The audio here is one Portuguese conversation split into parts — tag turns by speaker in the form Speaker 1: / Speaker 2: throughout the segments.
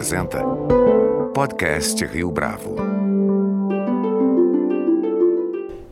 Speaker 1: apresenta Podcast Rio Bravo.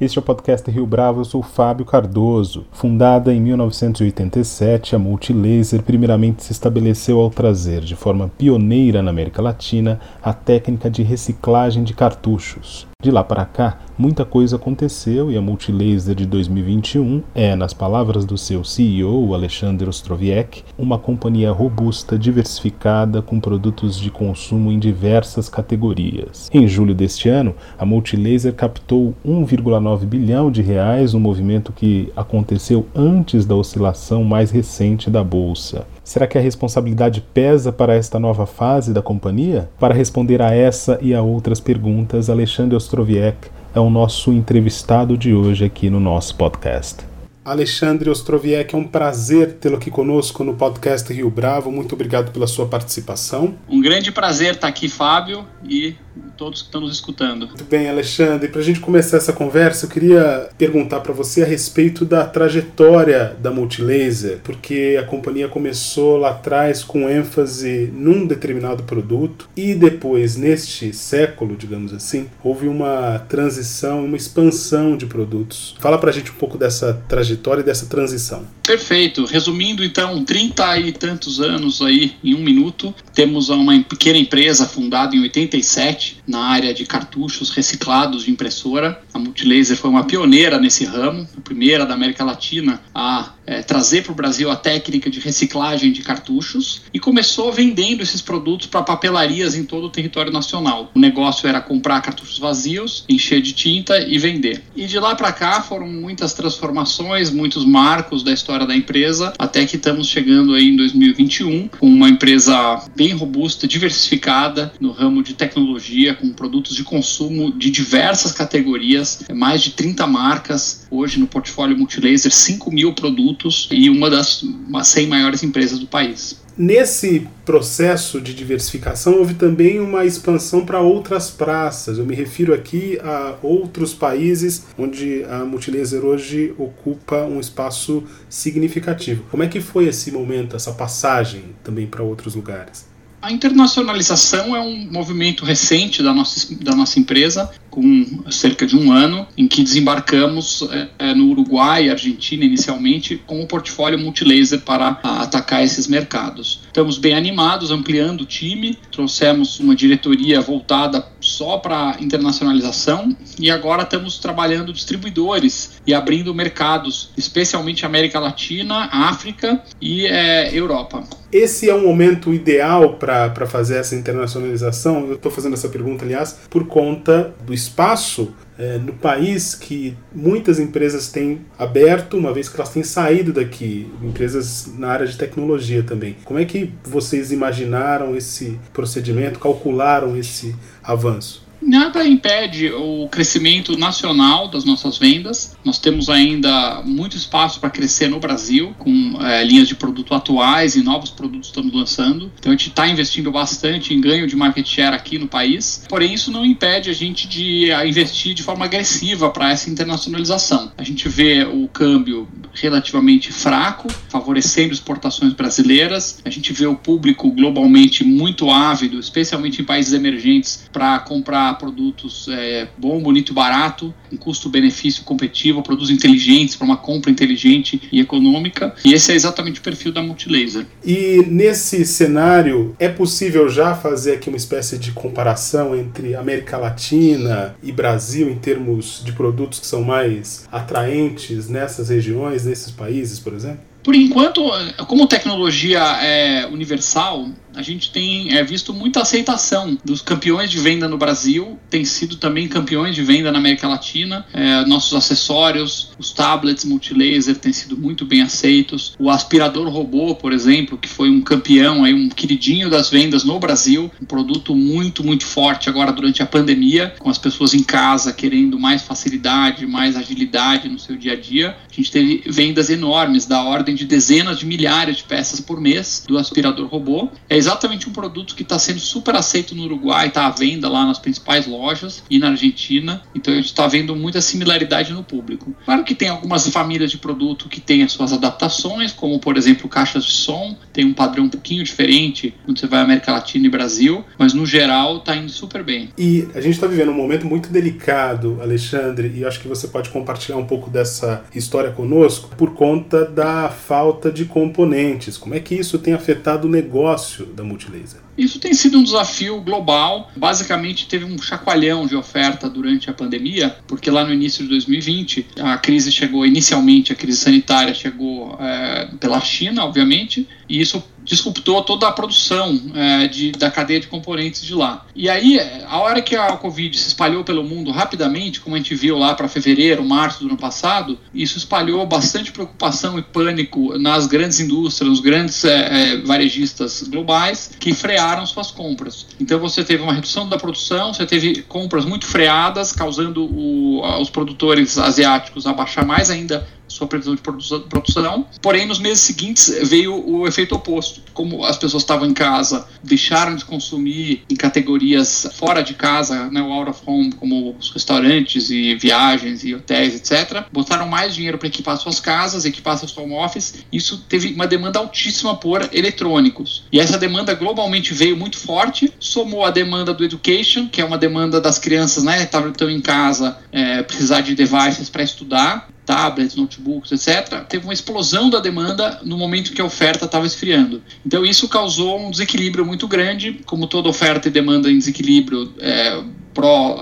Speaker 2: Este é o podcast Rio Bravo, eu sou Fábio Cardoso. Fundada em 1987, a Multilaser primeiramente se estabeleceu ao trazer, de forma pioneira na América Latina, a técnica de reciclagem de cartuchos. De lá para cá, muita coisa aconteceu e a Multilaser de 2021 é, nas palavras do seu CEO, Alexander Ostroviec, uma companhia robusta, diversificada, com produtos de consumo em diversas categorias. Em julho deste ano, a Multilaser captou 1,9 bilhão de reais, um movimento que aconteceu antes da oscilação mais recente da bolsa. Será que a responsabilidade pesa para esta nova fase da companhia? Para responder a essa e a outras perguntas, Alexandre Ostroviec é o nosso entrevistado de hoje aqui no nosso podcast. Alexandre Ostroviec, é um prazer tê-lo aqui conosco no podcast Rio Bravo. Muito obrigado pela sua participação.
Speaker 3: Um grande prazer estar aqui, Fábio, e todos que estão nos escutando.
Speaker 2: Muito bem, Alexandre. Para a gente começar essa conversa, eu queria perguntar para você a respeito da trajetória da Multilaser, porque a companhia começou lá atrás com ênfase num determinado produto e depois, neste século, digamos assim, houve uma transição, uma expansão de produtos. Fala para a gente um pouco dessa trajetória e dessa transição.
Speaker 3: Perfeito. Resumindo, então, 30 e tantos anos aí em um minuto, temos uma pequena empresa fundada em 87 na área de cartuchos reciclados de impressora. A Multilaser foi uma pioneira nesse ramo, a primeira da América Latina a é, trazer para o Brasil a técnica de reciclagem de cartuchos e começou vendendo esses produtos para papelarias em todo o território nacional. O negócio era comprar cartuchos vazios, encher de tinta e vender. E de lá para cá foram muitas transformações, muitos marcos da história da empresa, até que estamos chegando aí em 2021 com uma empresa bem robusta, diversificada no ramo de tecnologia, com produtos de consumo de diversas categorias, mais de 30 marcas hoje no portfólio Multilaser, 5 mil produtos e uma das 100 maiores empresas do país.
Speaker 2: Nesse processo de diversificação, houve também uma expansão para outras praças. Eu me refiro aqui a outros países onde a Multilaser hoje ocupa um espaço significativo. Como é que foi esse momento, essa passagem também para outros lugares?
Speaker 3: A internacionalização é um movimento recente da nossa, da nossa empresa com cerca de um ano, em que desembarcamos é, é, no Uruguai e Argentina inicialmente com o portfólio multilaser para atacar esses mercados. Estamos bem animados, ampliando o time, trouxemos uma diretoria voltada só para internacionalização e agora estamos trabalhando distribuidores e abrindo mercados, especialmente América Latina, África e é, Europa.
Speaker 2: Esse é um momento ideal para fazer essa internacionalização? Eu estou fazendo essa pergunta, aliás, por conta do espaço é, no país que muitas empresas têm aberto, uma vez que elas têm saído daqui, empresas na área de tecnologia também. Como é que vocês imaginaram esse procedimento, calcularam esse avanço?
Speaker 3: Nada impede o crescimento nacional das nossas vendas. Nós temos ainda muito espaço para crescer no Brasil, com é, linhas de produto atuais e novos produtos estamos lançando. Então a gente está investindo bastante em ganho de market share aqui no país. Porém, isso não impede a gente de investir de forma agressiva para essa internacionalização. A gente vê o câmbio relativamente fraco, favorecendo exportações brasileiras. A gente vê o público globalmente muito ávido, especialmente em países emergentes, para comprar produtos é, bom, bonito e barato, um custo-benefício competitivo, produtos inteligentes para uma compra inteligente e econômica. E esse é exatamente o perfil da Multilaser.
Speaker 2: E nesse cenário, é possível já fazer aqui uma espécie de comparação entre América Latina e Brasil em termos de produtos que são mais atraentes nessas regiões, nesses países, por exemplo?
Speaker 3: Por enquanto, como tecnologia é universal, a gente tem é, visto muita aceitação dos campeões de venda no Brasil, tem sido também campeões de venda na América Latina. É, nossos acessórios, os tablets multilaser têm sido muito bem aceitos. O aspirador robô, por exemplo, que foi um campeão, aí, um queridinho das vendas no Brasil, um produto muito, muito forte agora durante a pandemia, com as pessoas em casa querendo mais facilidade, mais agilidade no seu dia a dia. A gente teve vendas enormes, da ordem de dezenas de milhares de peças por mês do aspirador robô. É exatamente um produto que está sendo super aceito no Uruguai, está à venda lá nas principais lojas e na Argentina. Então a gente está vendo muita similaridade no público. Claro que tem algumas famílias de produto que têm as suas adaptações, como por exemplo caixas de som. tem um padrão um pouquinho diferente quando você vai à América Latina e Brasil, mas no geral está indo super bem.
Speaker 2: E a gente está vivendo um momento muito delicado, Alexandre, e acho que você pode compartilhar um pouco dessa história conosco por conta da falta de componentes. Como é que isso tem afetado o negócio da Multilaser?
Speaker 3: Isso tem sido um desafio global. Basicamente, teve um chacoalhão de oferta durante a pandemia, porque lá no início de 2020 a crise chegou inicialmente, a crise sanitária chegou é, pela China, obviamente, e isso disruptou toda a produção é, de, da cadeia de componentes de lá. E aí, a hora que a Covid se espalhou pelo mundo rapidamente, como a gente viu lá para fevereiro, março do ano passado, isso espalhou bastante preocupação e pânico nas grandes indústrias, nos grandes é, varejistas globais que frearam suas compras. Então você teve uma redução da produção, você teve compras muito freadas, causando o, os produtores asiáticos a baixar mais ainda sua previsão de produção. Porém, nos meses seguintes veio o efeito oposto. Como as pessoas estavam em casa, deixaram de consumir em categorias fora de casa, né, o out of home, como os restaurantes e viagens e hotéis, etc. Botaram mais dinheiro para equipar suas casas, equipar seus home office. Isso teve uma demanda altíssima por eletrônicos. E essa demanda globalmente veio muito forte, somou a demanda do education, que é uma demanda das crianças, né, estão em casa, é, precisar de devices para estudar tablets, notebooks, etc., teve uma explosão da demanda no momento que a oferta estava esfriando. Então, isso causou um desequilíbrio muito grande, como toda oferta e demanda em desequilíbrio. É,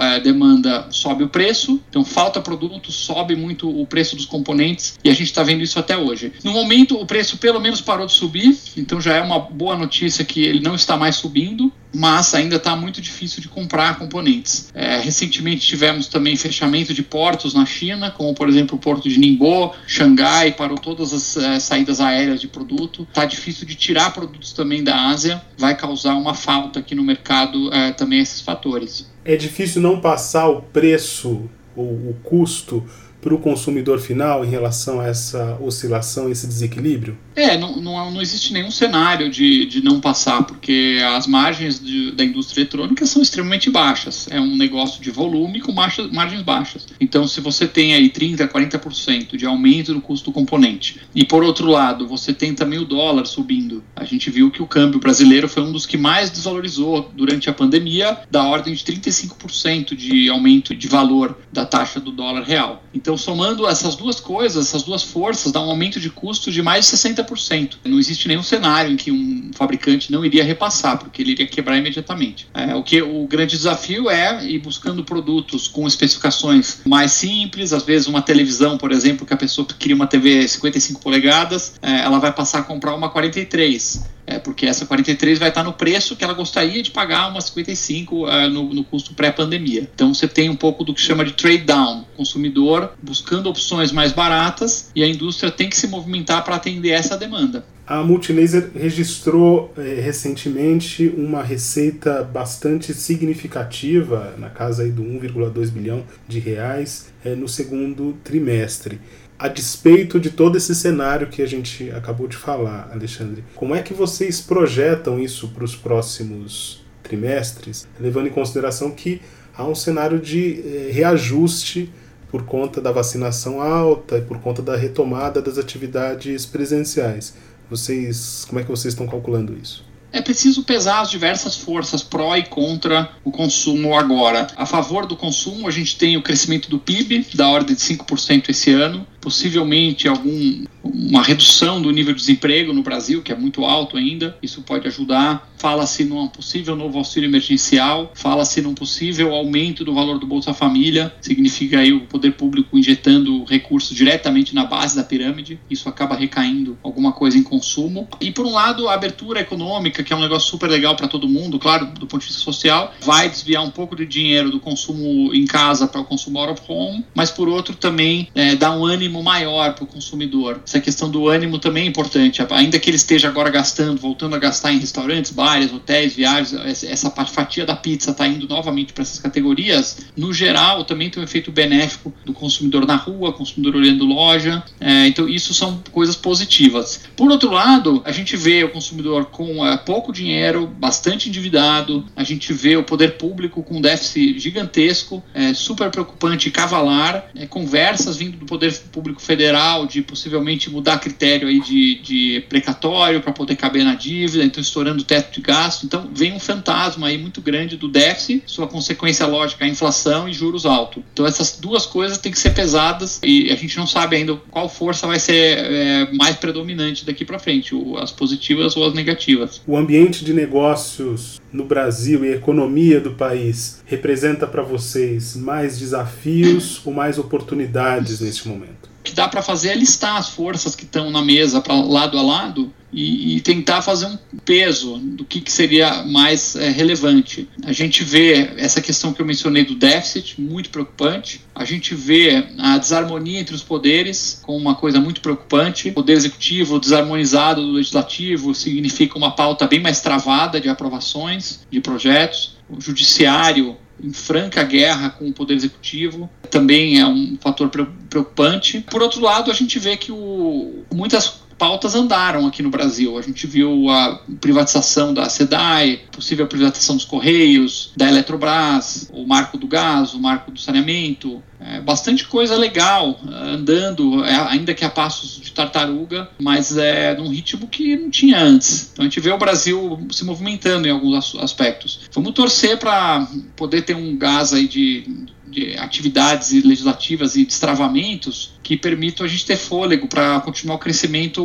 Speaker 3: é, demanda sobe o preço, então falta produto, sobe muito o preço dos componentes e a gente está vendo isso até hoje. No momento, o preço pelo menos parou de subir, então já é uma boa notícia que ele não está mais subindo, mas ainda está muito difícil de comprar componentes. É, recentemente tivemos também fechamento de portos na China, como por exemplo o porto de Ningbo, Xangai, parou todas as é, saídas aéreas de produto. Está difícil de tirar produtos também da Ásia, vai causar uma falta aqui no mercado é, também esses fatores
Speaker 2: é difícil não passar o preço o custo para o consumidor final em relação a essa oscilação, esse desequilíbrio?
Speaker 3: É, não, não, não existe nenhum cenário de, de não passar, porque as margens de, da indústria eletrônica são extremamente baixas. É um negócio de volume com margens, margens baixas. Então, se você tem aí 30%, 40% de aumento no custo do componente, e por outro lado, você tem também o dólar subindo, a gente viu que o câmbio brasileiro foi um dos que mais desvalorizou durante a pandemia, da ordem de 35% de aumento de valor da taxa do dólar real. Então, somando essas duas coisas, essas duas forças, dá um aumento de custo de mais de 60%. Não existe nenhum cenário em que um fabricante não iria repassar, porque ele iria quebrar imediatamente. É, o que o grande desafio é ir buscando produtos com especificações mais simples, às vezes uma televisão, por exemplo, que a pessoa queria uma TV 55 polegadas, é, ela vai passar a comprar uma 43 é, porque essa 43 vai estar no preço que ela gostaria de pagar uma 55 uh, no, no, custo pré-pandemia. Então você tem um pouco do que chama de trade down, consumidor buscando opções mais baratas e a indústria tem que se movimentar para atender essa demanda.
Speaker 2: A Multilaser registrou eh, recentemente uma receita bastante significativa, na casa aí do 1,2 bilhão de reais, eh, no segundo trimestre a despeito de todo esse cenário que a gente acabou de falar, Alexandre, como é que vocês projetam isso para os próximos trimestres, levando em consideração que há um cenário de eh, reajuste por conta da vacinação alta e por conta da retomada das atividades presenciais? Vocês, como é que vocês estão calculando isso?
Speaker 3: É preciso pesar as diversas forças pró e contra o consumo agora. A favor do consumo, a gente tem o crescimento do PIB, da ordem de 5% esse ano, possivelmente algum uma redução do nível de desemprego no Brasil, que é muito alto ainda, isso pode ajudar. Fala-se num possível novo auxílio emergencial, fala-se num possível aumento do valor do Bolsa Família, significa aí o poder público injetando recursos diretamente na base da pirâmide, isso acaba recaindo alguma coisa em consumo. E por um lado, a abertura econômica, que é um negócio super legal para todo mundo, claro, do ponto de vista social, vai desviar um pouco de dinheiro do consumo em casa para o consumo out of home, mas por outro também é, dá um ânimo maior para o consumidor essa questão do ânimo também é importante. Ainda que ele esteja agora gastando, voltando a gastar em restaurantes, bares, hotéis, viagens, essa fatia da pizza está indo novamente para essas categorias, no geral também tem um efeito benéfico do consumidor na rua, consumidor olhando loja. É, então, isso são coisas positivas. Por outro lado, a gente vê o consumidor com é, pouco dinheiro, bastante endividado, a gente vê o poder público com um déficit gigantesco, é, super preocupante cavalar, é, conversas vindo do poder público federal de possivelmente gente mudar critério aí de, de precatório para poder caber na dívida, então estourando o teto de gasto. Então vem um fantasma aí muito grande do déficit, sua consequência lógica é inflação e juros altos. Então essas duas coisas têm que ser pesadas e a gente não sabe ainda qual força vai ser é, mais predominante daqui para frente, as positivas ou as negativas.
Speaker 2: O ambiente de negócios no Brasil e a economia do país representa para vocês mais desafios ou mais oportunidades neste momento?
Speaker 3: Que dá para fazer é listar as forças que estão na mesa para lado a lado e, e, tentar fazer um peso do que, que seria mais é, relevante. A gente vê essa questão que eu mencionei do déficit, muito preocupante. A gente vê a desarmonia entre os poderes como uma coisa muito preocupante. O poder executivo desarmonizado do legislativo significa uma pauta bem mais travada de aprovações de projetos. O judiciário em franca guerra com o poder executivo também é um fator preocupante. Por outro lado, a gente vê que o, muitas pautas andaram aqui no Brasil. A gente viu a privatização da SEDAI, possível privatização dos Correios, da Eletrobras, o marco do gás, o marco do saneamento. É, bastante coisa legal andando, é, ainda que a passos de tartaruga, mas é num ritmo que não tinha antes. Então a gente vê o Brasil se movimentando em alguns aspectos. Vamos torcer para poder ter um gás aí de de atividades legislativas e destravamentos que permitam a gente ter fôlego para continuar o crescimento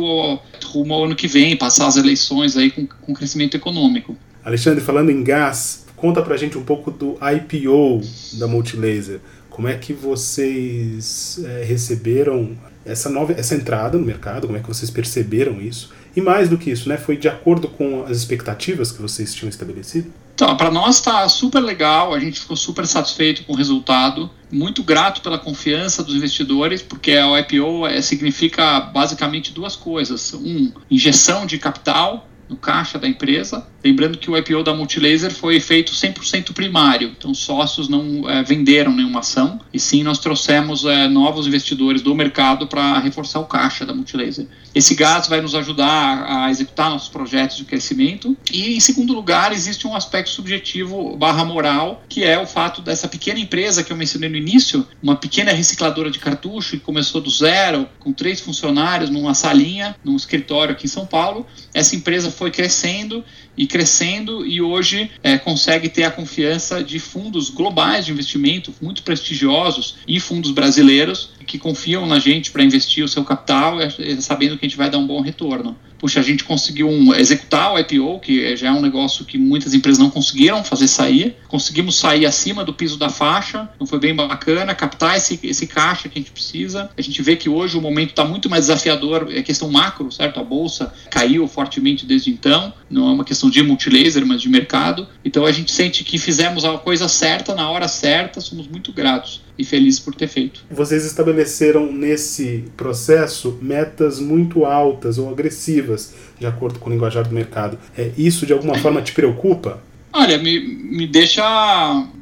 Speaker 3: rumo ao ano que vem, passar as eleições aí com, com crescimento econômico.
Speaker 2: Alexandre, falando em gás, conta para a gente um pouco do IPO da Multilaser. Como é que vocês é, receberam essa nova essa entrada no mercado? Como é que vocês perceberam isso? E mais do que isso, né? Foi de acordo com as expectativas que vocês tinham estabelecido?
Speaker 3: Então, para nós está super legal, a gente ficou super satisfeito com o resultado, muito grato pela confiança dos investidores, porque a IPO é, significa basicamente duas coisas: um, injeção de capital no caixa da empresa. Lembrando que o IPO da Multilaser foi feito 100% primário, então sócios não é, venderam nenhuma ação, e sim nós trouxemos é, novos investidores do mercado para reforçar o caixa da Multilaser. Esse gás vai nos ajudar a executar nossos projetos de crescimento. E, em segundo lugar, existe um aspecto subjetivo barra moral, que é o fato dessa pequena empresa que eu mencionei no início, uma pequena recicladora de cartucho que começou do zero, com três funcionários, numa salinha, num escritório aqui em São Paulo. Essa empresa foi crescendo e crescendo e hoje é, consegue ter a confiança de fundos globais de investimento muito prestigiosos e fundos brasileiros que confiam na gente para investir o seu capital, é, é, sabendo que a gente vai dar um bom retorno puxa, a gente conseguiu um, executar o IPO, que já é um negócio que muitas empresas não conseguiram fazer sair. Conseguimos sair acima do piso da faixa, então foi bem bacana, captar esse, esse caixa que a gente precisa. A gente vê que hoje o momento está muito mais desafiador, é questão macro, certo? A bolsa caiu fortemente desde então, não é uma questão de multilaser, mas de mercado. Então a gente sente que fizemos a coisa certa na hora certa, somos muito gratos e felizes por ter feito.
Speaker 2: Vocês estabeleceram nesse processo metas muito altas ou agressivas, de acordo com o linguajar do mercado. É, isso de alguma forma te preocupa?
Speaker 3: Olha, me, me deixa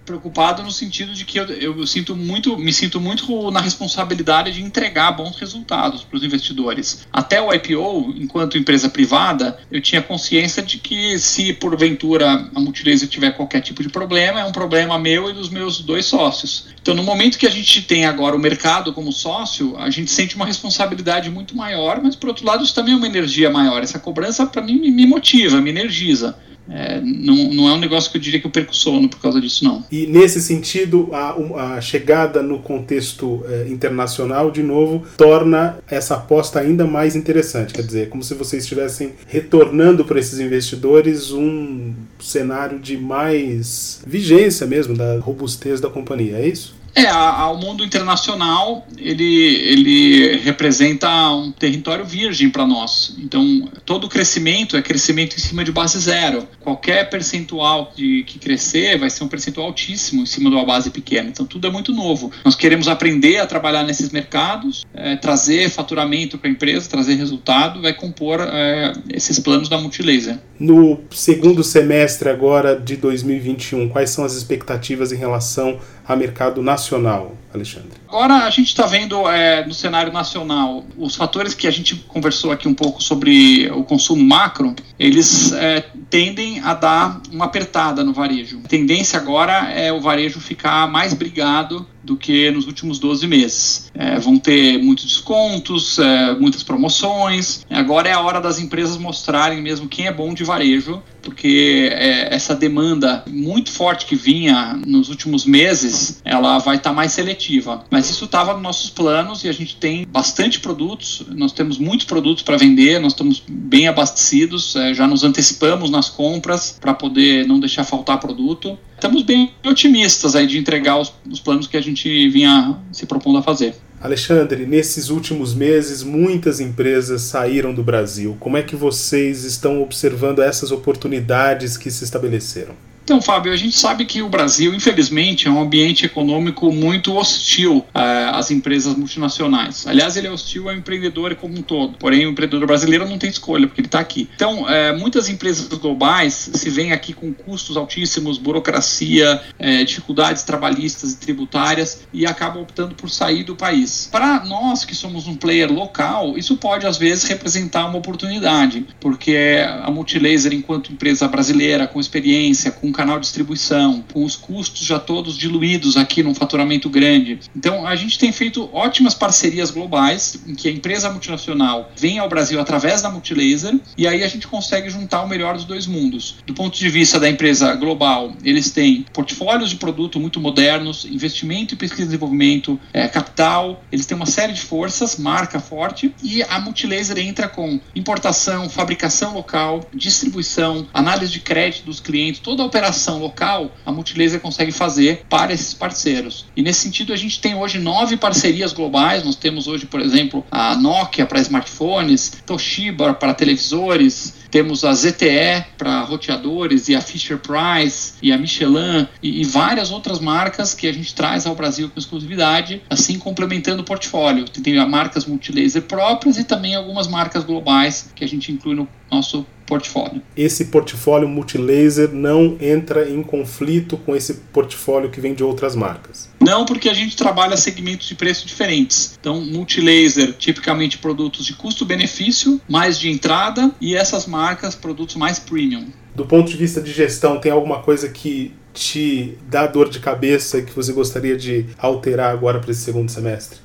Speaker 3: preocupado no sentido de que eu, eu, sinto muito, me sinto muito na responsabilidade de entregar bons resultados para os investidores. Até o IPO, enquanto empresa privada, eu tinha consciência de que se porventura a Multilaser tiver qualquer tipo de problema, é um problema meu e dos meus dois sócios. Então, no momento que a gente tem agora o mercado como sócio, a gente sente uma responsabilidade muito maior, mas por outro lado, isso também é uma energia maior. Essa cobrança, para mim, me motiva, me energiza. É, não, não é um negócio que eu diria que eu perco sono por causa disso, não.
Speaker 2: E nesse sentido, a, a chegada no contexto é, internacional, de novo, torna essa aposta ainda mais interessante. Quer dizer, como se vocês estivessem retornando para esses investidores um cenário de mais vigência mesmo, da robustez da companhia, é isso?
Speaker 3: É, ao mundo internacional, ele, ele representa um território virgem para nós. Então, todo crescimento é crescimento em cima de base zero. Qualquer percentual de, que crescer vai ser um percentual altíssimo em cima de uma base pequena. Então, tudo é muito novo. Nós queremos aprender a trabalhar nesses mercados, é, trazer faturamento para a empresa, trazer resultado, vai compor é, esses planos da Multilaser.
Speaker 2: No segundo semestre agora de 2021, quais são as expectativas em relação a mercado nacional? Alexandre?
Speaker 3: Agora a gente está vendo é, no cenário nacional os fatores que a gente conversou aqui um pouco sobre o consumo macro, eles é, tendem a dar uma apertada no varejo. A tendência agora é o varejo ficar mais brigado do que nos últimos 12 meses. É, vão ter muitos descontos, é, muitas promoções. Agora é a hora das empresas mostrarem mesmo quem é bom de varejo, porque é, essa demanda muito forte que vinha nos últimos meses, ela vai estar tá mais seletiva. Mas isso estava nos nossos planos e a gente tem bastante produtos, nós temos muitos produtos para vender, nós estamos bem abastecidos, é, já nos antecipamos nas compras para poder não deixar faltar produto estamos bem otimistas aí de entregar os, os planos que a gente vinha se propondo a fazer.
Speaker 2: Alexandre, nesses últimos meses muitas empresas saíram do Brasil. Como é que vocês estão observando essas oportunidades que se estabeleceram?
Speaker 3: Então, Fábio, a gente sabe que o Brasil, infelizmente, é um ambiente econômico muito hostil uh, às empresas multinacionais. Aliás, ele é hostil ao empreendedor como um todo. Porém, o empreendedor brasileiro não tem escolha, porque ele está aqui. Então, uh, muitas empresas globais se veem aqui com custos altíssimos, burocracia, uh, dificuldades trabalhistas e tributárias e acabam optando por sair do país. Para nós que somos um player local, isso pode às vezes representar uma oportunidade, porque a Multilaser, enquanto empresa brasileira com experiência, com canal de distribuição, com os custos já todos diluídos aqui num faturamento grande. Então, a gente tem feito ótimas parcerias globais, em que a empresa multinacional vem ao Brasil através da Multilaser, e aí a gente consegue juntar o melhor dos dois mundos. Do ponto de vista da empresa global, eles têm portfólios de produto muito modernos, investimento em pesquisa e desenvolvimento, é, capital, eles têm uma série de forças, marca forte, e a Multilaser entra com importação, fabricação local, distribuição, análise de crédito dos clientes, toda a operação local a Multilaser consegue fazer para esses parceiros. E nesse sentido, a gente tem hoje nove parcerias globais. Nós temos hoje, por exemplo, a Nokia para smartphones, Toshiba para televisores, temos a ZTE para roteadores e a Fisher Price e a Michelin e, e, várias outras marcas que a gente traz ao Brasil com exclusividade, assim complementando o portfólio. Tem marcas multilaser próprias e também algumas marcas globais que a gente inclui no nosso portfólio.
Speaker 2: Esse portfólio multilaser não entra em conflito com esse portfólio que vem de outras marcas?
Speaker 3: Não, porque a gente trabalha segmentos de preço diferentes. Então, multilaser, tipicamente produtos de custo-benefício, mais de entrada, e essas marcas, produtos mais premium.
Speaker 2: Do ponto de vista de gestão, tem alguma coisa que te dá dor de cabeça e que você gostaria de alterar agora para esse segundo semestre?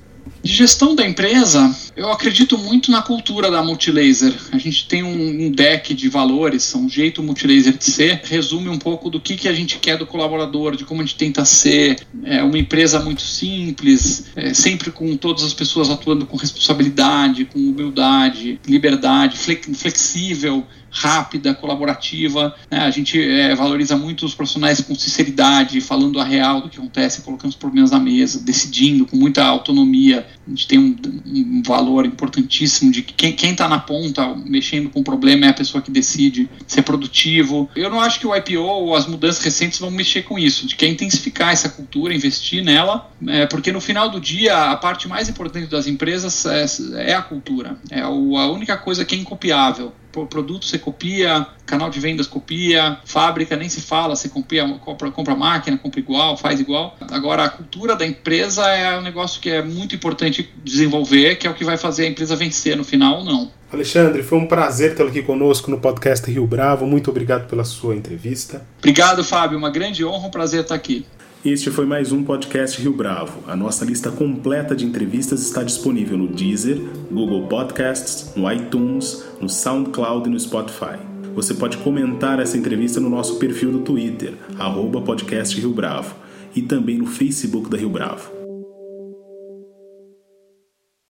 Speaker 3: De gestão da empresa, eu acredito muito na cultura da Multilaser. A gente tem um, um deck de valores, um jeito Multilaser de ser, resume um pouco do que, que a gente quer do colaborador, de como a gente tenta ser é, uma empresa muito simples, é, sempre com todas as pessoas atuando com responsabilidade, com humildade, liberdade, flexível, rápida, colaborativa. Né? A gente é, valoriza muito os profissionais com sinceridade, falando a real do que acontece, colocando os problemas na mesa, decidindo com muita autonomia. A gente tem um, um valor importantíssimo de que quem está na ponta mexendo com o problema é a pessoa que decide ser produtivo. Eu não acho que o IPO ou as mudanças recentes vão mexer com isso, de que é intensificar essa cultura, investir nela, é, porque no final do dia a parte mais importante das empresas é, é a cultura, é a única coisa que é incopiável produto você copia, canal de vendas copia, fábrica nem se fala, você copia, compra, compra máquina, compra igual, faz igual. Agora, a cultura da empresa é um negócio que é muito importante desenvolver, que é o que vai fazer a empresa vencer no final ou não.
Speaker 2: Alexandre, foi um prazer tê-lo aqui conosco no podcast Rio Bravo. Muito obrigado pela sua entrevista.
Speaker 3: Obrigado, Fábio. Uma grande honra, um prazer estar aqui.
Speaker 2: Este foi mais um podcast Rio Bravo. A nossa lista completa de entrevistas está disponível no Deezer, Google Podcasts, no iTunes, no SoundCloud e no Spotify. Você pode comentar essa entrevista no nosso perfil do Twitter, arroba podcast Rio Bravo, e também no Facebook da Rio Bravo.